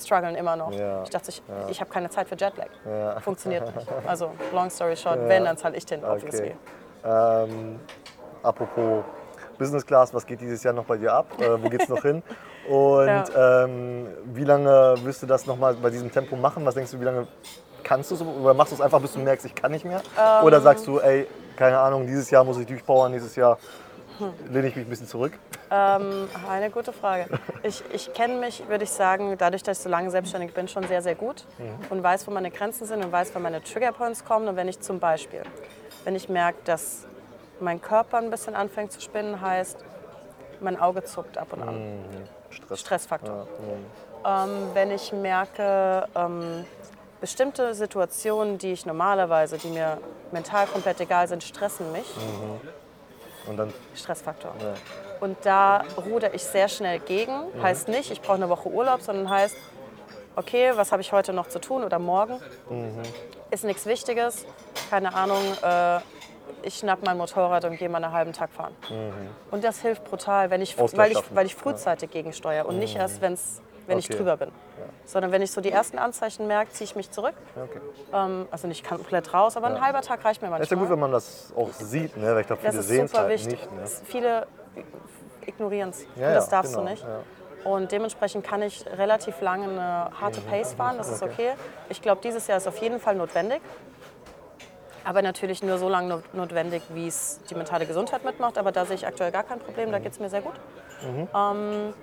strugglen immer noch. Ja. Ich dachte, ich, ich habe keine Zeit für Jetlag. [LAUGHS] Funktioniert nicht. Also, long story short, wenn, dann zahle ich den obviously. Okay. Ähm, apropos Business Class, was geht dieses Jahr noch bei dir ab? Äh, wo geht's noch hin? [LAUGHS] Und ähm, wie lange wirst du das noch mal bei diesem Tempo machen? Was denkst du, wie lange kannst du es? Oder machst du es einfach, bis du merkst, ich kann nicht mehr? Ähm. Oder sagst du, ey, keine Ahnung, dieses Jahr muss ich durchpowern, nächstes Jahr lehne ich mich ein bisschen zurück? Ähm, eine gute Frage. Ich, ich kenne mich, würde ich sagen, dadurch, dass ich so lange selbstständig bin, schon sehr, sehr gut und weiß, wo meine Grenzen sind und weiß, wann meine Triggerpoints kommen. Und wenn ich zum Beispiel, wenn ich merke, dass mein Körper ein bisschen anfängt zu spinnen, heißt, mein Auge zuckt ab und an. Stress. Stressfaktor. Ja, ähm, wenn ich merke, ähm, bestimmte Situationen, die ich normalerweise, die mir mental komplett egal sind, stressen mich. Und dann, Stressfaktor. ja. Und da ruder ich sehr schnell gegen. Heißt nicht, ich brauche eine Woche Urlaub, sondern heißt, okay, was habe ich heute noch zu tun oder morgen? Ist nichts Wichtiges. Keine Ahnung, äh, ich schnapp mein Motorrad und gehe mal einen halben Tag fahren. Und das hilft brutal, wenn ich, weil, ich, weil ich frühzeitig gegensteuere und nicht erst, wenn's, wenn ich Okay. drüber bin. Sondern wenn ich so die ersten Anzeichen merke, ziehe ich mich zurück. Ja, okay. Ähm, also nicht komplett raus, aber ein halber Tag reicht mir manchmal. Ist ja gut, wenn man das auch sieht, ne? weil ich glaube, Das viele sehen es super halt wichtig. nicht. Ne? Viele ignorieren es. Ja, und das ja, darfst genau, du nicht. ja. Und dementsprechend kann ich relativ lange eine harte Pace fahren. Das ist okay. Ich glaube, dieses Jahr ist auf jeden Fall notwendig. Aber natürlich nur so lange not- notwendig, wie es die mentale Gesundheit mitmacht. Aber da sehe ich aktuell gar kein Problem. Da geht es mir sehr gut. Ähm,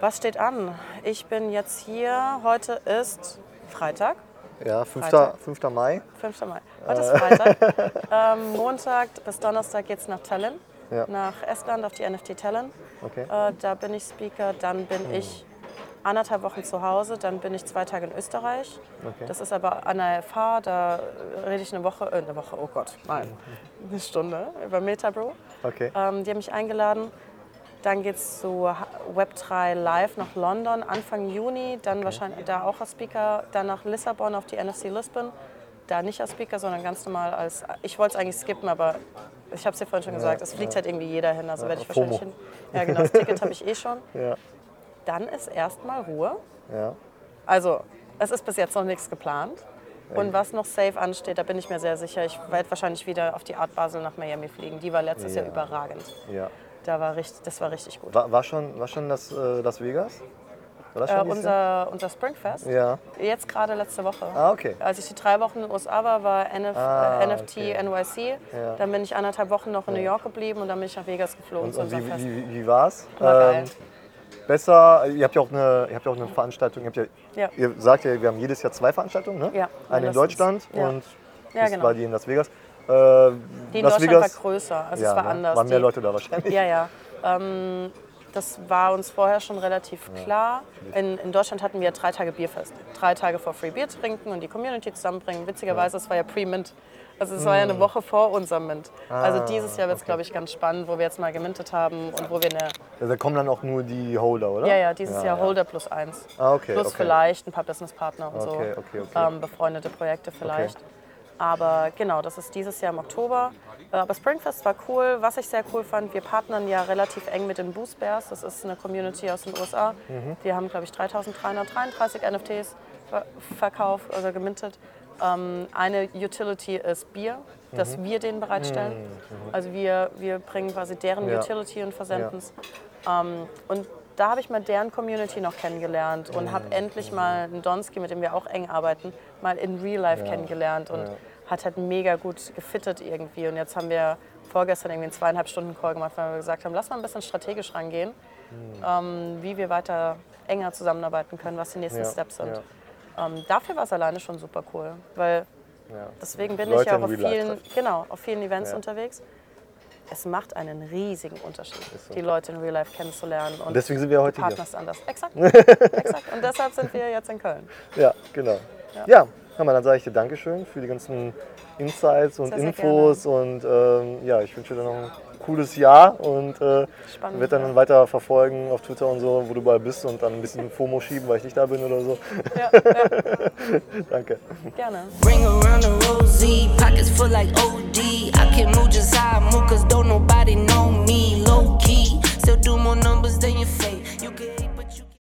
was steht an? Ich bin jetzt hier. Heute ist Freitag. Ja, 5. Freitag. 5. Mai. 5. Mai. Heute ist Freitag. [LAUGHS] ähm, Montag bis Donnerstag geht es nach Tallinn, Ja. nach Estland auf die NFT Tallinn. Okay. Äh, da bin ich Speaker. Dann bin ich anderthalb Wochen zu Hause. Dann bin ich zwei Tage in Österreich. Okay. Das ist aber an der FH. Da rede ich eine Woche, äh, eine Woche, oh Gott, nein, eine Stunde über Metabro. Okay. Ähm, die haben mich eingeladen. Dann geht es zu Web3 Live nach London Anfang Juni. Dann wahrscheinlich da auch als Speaker. Dann nach Lissabon auf die NFC Lisbon. Da nicht als Speaker, sondern ganz normal als. Ich wollte es eigentlich skippen, aber ich habe es dir vorhin schon gesagt. Es fliegt halt irgendwie jeder hin. Also werde ich wahrscheinlich hin. Ja, genau. Das Ticket habe ich eh schon. [LAUGHS] Ja. Dann ist erstmal Ruhe. Ja. Also, es ist bis jetzt noch nichts geplant. Und was noch safe ansteht, da bin ich mir sehr sicher. Ich werde wahrscheinlich wieder auf die Art Basel nach Miami fliegen. Die war letztes Ja. Jahr überragend. ja. Da war richtig, das war richtig gut. War, war schon, war schon das äh, Las Vegas? War das Äh, unser, unser Springfest, Ja. jetzt gerade letzte Woche. Ah, okay. Als ich die drei Wochen in den USA war, war NF, Ah, äh, NFT okay. NYC. Ja. Dann bin ich anderthalb Wochen noch in New York geblieben und dann bin ich nach Vegas geflogen Und, und wie, wie, wie war's? Ähm, War geil. Besser, ihr habt ja auch eine, ihr habt ja auch eine Veranstaltung, ihr, ja, Ja. ihr sagt ja, wir haben jedes Jahr zwei Veranstaltungen, ne? Ja, Eine in. Deutschland und Ja, das genau. war die in Las Vegas. Äh, Die in Las Deutschland Vegas, war größer, also es war ne? anders. Waren mehr Die- Leute da wahrscheinlich. Ja, ja. Ähm, das war uns vorher schon relativ klar. In, in Deutschland hatten wir drei Tage Bierfest. Drei Tage vor Free Bier trinken und die Community zusammenbringen. Witzigerweise, es war ja Pre-Mint. Also es war ja eine Woche vor unserem Mint. Also dieses Jahr wird es, glaube ich, ganz spannend, wo wir jetzt mal gemintet haben und wo wir eine... Ja, da kommen dann auch nur die Holder, oder? Ja, ja, dieses Jahr Holder plus eins. Ah, okay. Plus okay. vielleicht ein paar Businesspartner und so. Okay, okay, okay. Ähm, befreundete Projekte vielleicht. Aber genau, das ist dieses Jahr im Oktober. Äh, Aber Springfest war cool. Was ich sehr cool fand, wir partnern ja relativ eng mit den Boost Bears. Das ist eine Community aus den USA. Mhm. Die haben, glaube ich, 3333 NFTs ver verkauft, also gemintet. Ähm, eine Utility ist Bier, Mhm. das wir denen bereitstellen. Also wir, wir bringen quasi deren Ja. Utility und versenden es. Ähm, und da habe ich mal deren Community noch kennengelernt und habe endlich mal einen Donski, mit dem wir auch eng arbeiten, mal in Real Life kennengelernt und hat halt mega gut gefittet irgendwie. Und jetzt haben wir vorgestern irgendwie einen zweieinhalb Stunden Call gemacht, weil wir gesagt haben, lass mal ein bisschen strategisch rangehen, ähm, wie wir weiter enger zusammenarbeiten können, was die nächsten Ja, Steps sind. ja. Ähm, dafür war es alleine schon super cool, weil Ja. deswegen bin Leute ich ja auch auf vielen, genau, auf vielen Events Ja. unterwegs. Es macht einen riesigen Unterschied, so. die Leute in Real Life kennenzulernen. Und deswegen sind wir heute hier. Partner ist anders. Exakt. [LAUGHS] Exakt. Und deshalb sind wir jetzt in Köln. Ja, genau. Ja, mal, dann sage ich dir Dankeschön für die ganzen Insights und Sehr, sehr Infos und ähm, ja, ich wünsche dir noch ein cooles Jahr und äh, werde dann ja. weiter verfolgen auf Twitter und so, wo du überall bist und dann ein bisschen FOMO schieben, weil ich nicht da bin oder so. Ja, [LAUGHS] ja, Danke. gerne. Ring around the rosy, pockets full like OD. I can move just how I move, cause don't nobody know me. Low key, still do more numbers than your can